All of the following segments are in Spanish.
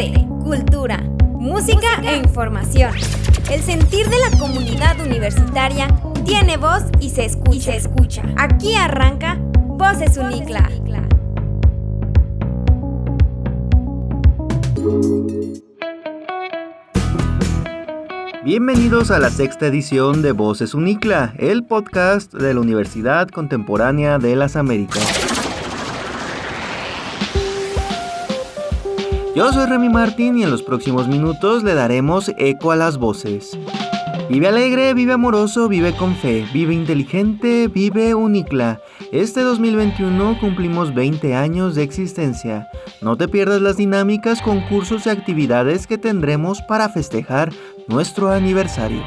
arte, cultura, música e información. El sentir de la comunidad universitaria tiene voz y se escucha. escucha. Aquí arranca Voces Unicla. Bienvenidos a la sexta edición de Voces Unicla, el podcast de la Universidad Contemporánea de las Américas. Yo soy Remy Martín y en los próximos minutos le daremos eco a las voces. Vive alegre, vive amoroso, vive con fe, vive inteligente, vive unicla. Este 2021 cumplimos 20 años de existencia. No te pierdas las dinámicas, concursos y actividades que tendremos para festejar nuestro aniversario.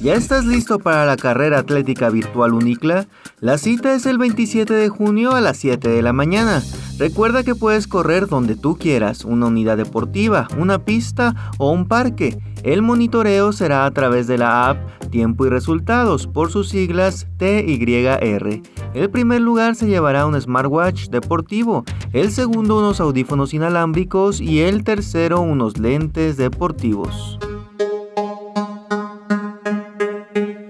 ¿Ya estás listo para la carrera atlética virtual Unicla? La cita es el 27 de junio a las 7 de la mañana. Recuerda que puedes correr donde tú quieras, una unidad deportiva, una pista o un parque. El monitoreo será a través de la app Tiempo y Resultados, por sus siglas TYR. El primer lugar se llevará un smartwatch deportivo, el segundo unos audífonos inalámbricos y el tercero unos lentes deportivos.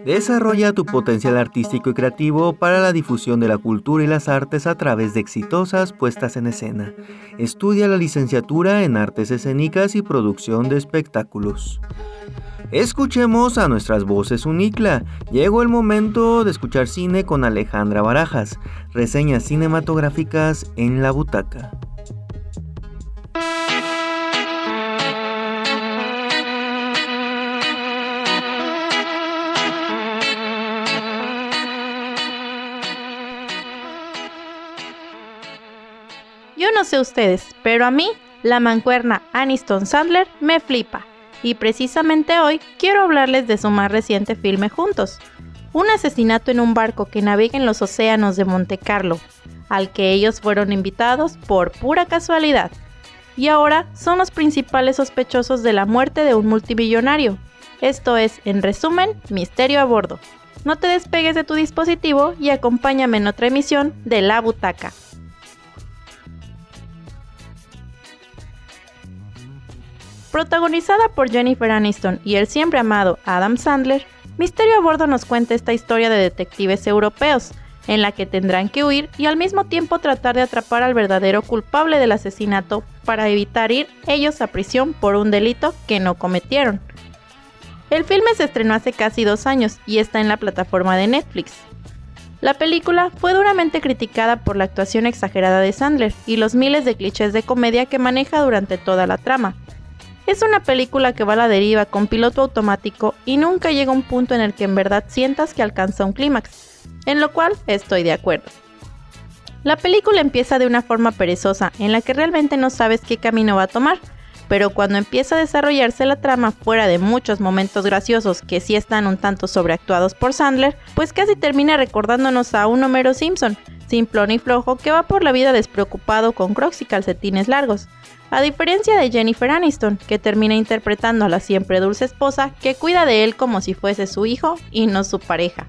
Desarrolla tu potencial artístico y creativo para la difusión de la cultura y las artes a través de exitosas puestas en escena. Estudia la licenciatura en artes escénicas y producción de espectáculos. Escuchemos a nuestras voces Unicla. Llegó el momento de escuchar cine con Alejandra Barajas, reseñas cinematográficas en la butaca. Ustedes, pero a mí la mancuerna Aniston Sandler me flipa. Y precisamente hoy quiero hablarles de su más reciente filme Juntos. Un asesinato en un barco que navega en los océanos de Monte Carlo, al que ellos fueron invitados por pura casualidad. Y ahora son los principales sospechosos de la muerte de un multimillonario. Esto es, en resumen, Misterio a bordo. No te despegues de tu dispositivo y acompáñame en otra emisión de La Butaca. Protagonizada por Jennifer Aniston y el siempre amado Adam Sandler, Misterio a Bordo nos cuenta esta historia de detectives europeos, en la que tendrán que huir y al mismo tiempo tratar de atrapar al verdadero culpable del asesinato para evitar ir ellos a prisión por un delito que no cometieron. El filme se estrenó hace casi dos años y está en la plataforma de Netflix. La película fue duramente criticada por la actuación exagerada de Sandler y los miles de clichés de comedia que maneja durante toda la trama, es una película que va a la deriva con piloto automático y nunca llega a un punto en el que en verdad sientas que alcanza un clímax, en lo cual estoy de acuerdo. La película empieza de una forma perezosa, en la que realmente no sabes qué camino va a tomar, pero cuando empieza a desarrollarse la trama fuera de muchos momentos graciosos que sí están un tanto sobreactuados por Sandler, pues casi termina recordándonos a un Homero Simpson, simplón y flojo que va por la vida despreocupado con crocs y calcetines largos, a diferencia de Jennifer Aniston, que termina interpretando a la siempre dulce esposa que cuida de él como si fuese su hijo y no su pareja.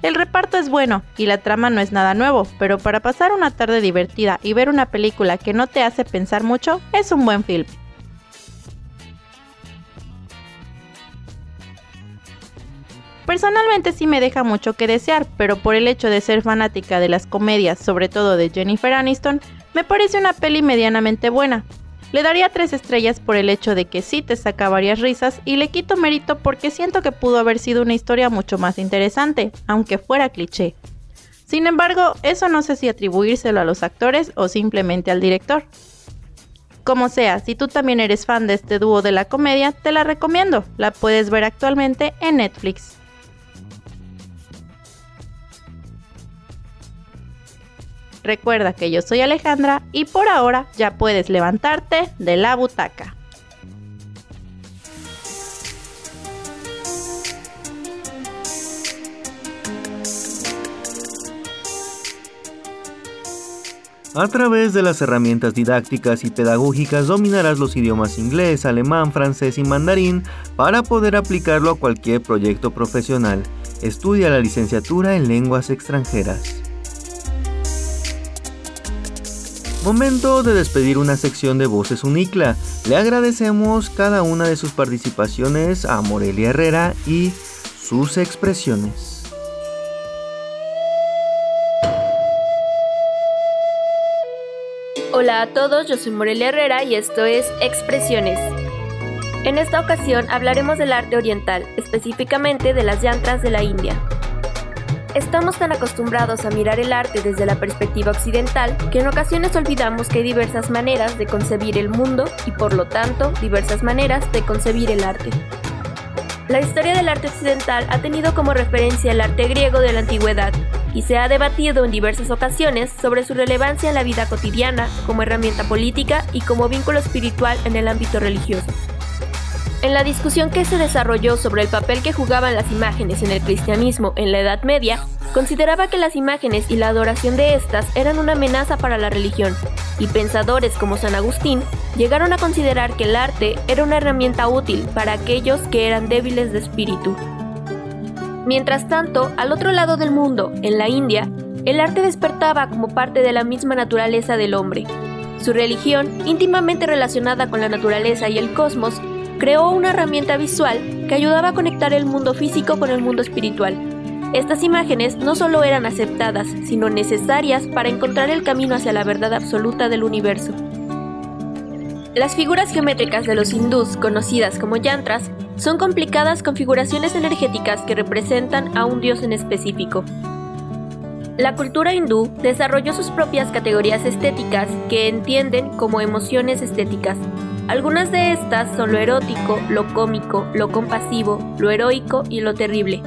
El reparto es bueno y la trama no es nada nuevo, pero para pasar una tarde divertida y ver una película que no te hace pensar mucho, es un buen film. Personalmente sí me deja mucho que desear, pero por el hecho de ser fanática de las comedias, sobre todo de Jennifer Aniston, me parece una peli medianamente buena. Le daría tres estrellas por el hecho de que sí te saca varias risas y le quito mérito porque siento que pudo haber sido una historia mucho más interesante, aunque fuera cliché. Sin embargo, eso no sé si atribuírselo a los actores o simplemente al director. Como sea, si tú también eres fan de este dúo de la comedia, te la recomiendo. La puedes ver actualmente en Netflix. Recuerda que yo soy Alejandra y por ahora ya puedes levantarte de la butaca. A través de las herramientas didácticas y pedagógicas dominarás los idiomas inglés, alemán, francés y mandarín para poder aplicarlo a cualquier proyecto profesional. Estudia la licenciatura en lenguas extranjeras. Momento de despedir una sección de Voces Unicla. Le agradecemos cada una de sus participaciones a Morelia Herrera y sus expresiones. Hola a todos, yo soy Morelia Herrera y esto es Expresiones. En esta ocasión hablaremos del arte oriental, específicamente de las yantras de la India. Estamos tan acostumbrados a mirar el arte desde la perspectiva occidental que en ocasiones olvidamos que hay diversas maneras de concebir el mundo y por lo tanto diversas maneras de concebir el arte. La historia del arte occidental ha tenido como referencia el arte griego de la antigüedad y se ha debatido en diversas ocasiones sobre su relevancia en la vida cotidiana como herramienta política y como vínculo espiritual en el ámbito religioso. En la discusión que se desarrolló sobre el papel que jugaban las imágenes en el cristianismo en la Edad Media, consideraba que las imágenes y la adoración de estas eran una amenaza para la religión, y pensadores como San Agustín llegaron a considerar que el arte era una herramienta útil para aquellos que eran débiles de espíritu. Mientras tanto, al otro lado del mundo, en la India, el arte despertaba como parte de la misma naturaleza del hombre. Su religión, íntimamente relacionada con la naturaleza y el cosmos, creó una herramienta visual que ayudaba a conectar el mundo físico con el mundo espiritual. Estas imágenes no solo eran aceptadas, sino necesarias para encontrar el camino hacia la verdad absoluta del universo. Las figuras geométricas de los hindús, conocidas como yantras, son complicadas configuraciones energéticas que representan a un dios en específico. La cultura hindú desarrolló sus propias categorías estéticas que entienden como emociones estéticas, algunas de estas son lo erótico, lo cómico, lo compasivo, lo heroico y lo terrible.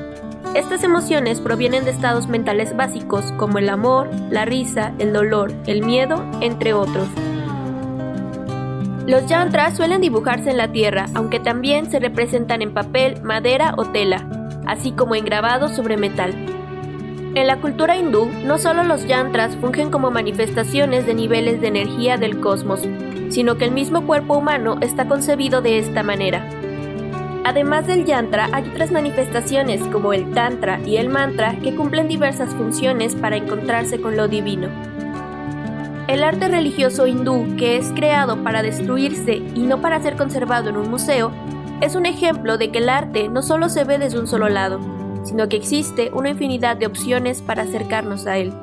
Estas emociones provienen de estados mentales básicos como el amor, la risa, el dolor, el miedo, entre otros. Los yantras suelen dibujarse en la tierra, aunque también se representan en papel, madera o tela, así como en grabados sobre metal. En la cultura hindú, no solo los yantras fungen como manifestaciones de niveles de energía del cosmos, sino que el mismo cuerpo humano está concebido de esta manera. Además del yantra, hay otras manifestaciones como el tantra y el mantra que cumplen diversas funciones para encontrarse con lo divino. El arte religioso hindú, que es creado para destruirse y no para ser conservado en un museo, es un ejemplo de que el arte no solo se ve desde un solo lado, sino que existe una infinidad de opciones para acercarnos a él.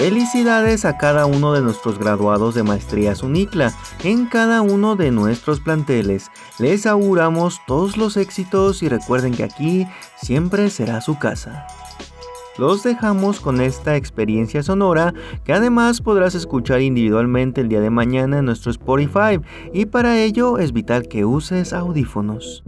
Felicidades a cada uno de nuestros graduados de Maestrías Unicla en cada uno de nuestros planteles. Les auguramos todos los éxitos y recuerden que aquí siempre será su casa. Los dejamos con esta experiencia sonora que además podrás escuchar individualmente el día de mañana en nuestro Spotify y para ello es vital que uses audífonos.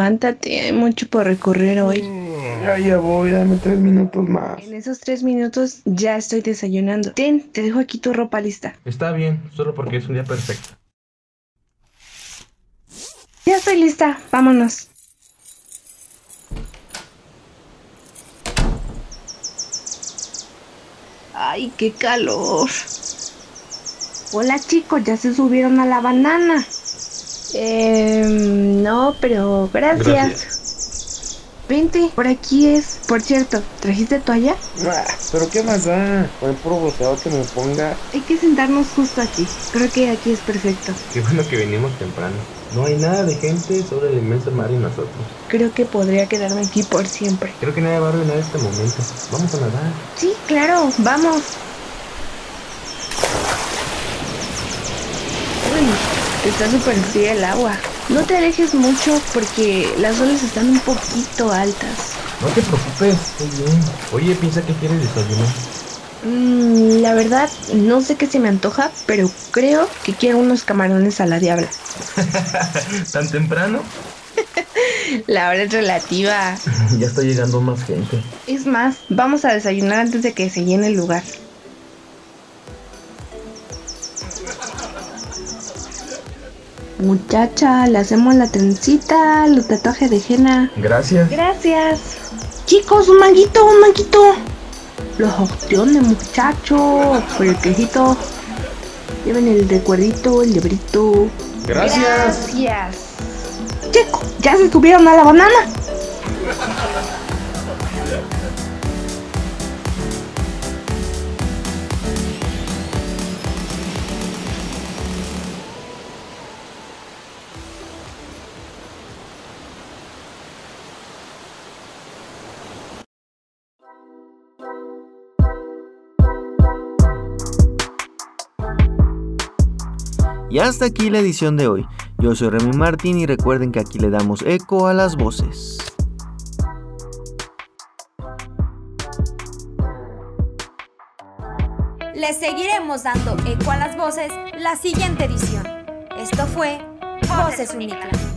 Levántate, hay mucho por recorrer hoy. Ya, ya voy, dame tres minutos más. En esos tres minutos ya estoy desayunando. Ten, te dejo aquí tu ropa lista. Está bien, solo porque es un día perfecto. Ya estoy lista, vámonos. Ay, qué calor. Hola chicos, ya se subieron a la banana. Eh, no, pero gracias. Gracias. Vente, por aquí es. Por cierto, ¿trajiste toalla? Ah, pero qué más da, con el puro bloqueador que me ponga. Hay que sentarnos justo aquí. Creo que aquí es perfecto. Qué bueno que venimos temprano. No hay nada de gente sobre el inmenso mar y nosotros. Creo que podría quedarme aquí por siempre. Creo que nadie va a arruinar este momento. Vamos a nadar. Sí, claro, vamos. Está súper fría el agua. No te alejes mucho porque las olas están un poquito altas. No te preocupes, estoy bien. Oye, piensa que quieres desayunar. Mm, la verdad, no sé qué se me antoja, pero creo que quiero unos camarones a la diabla. ¿Tan temprano? La hora es relativa. ya está llegando más gente. Es más, vamos a desayunar antes de que se llene el lugar. Muchacha, le hacemos la trencita, los tatuajes de henna. Gracias. Gracias. Chicos, un manguito, un manguito. Los opciones, muchachos. Por el quejito. Lleven el recuerdito, el librito. Gracias. Gracias. Chicos, ¿ya se subieron a la banana? Y hasta aquí la edición de hoy. Yo soy Remy Martín y recuerden que aquí le damos eco a las voces. Les seguiremos dando eco a las voces la siguiente edición. Esto fue Voces Unicla.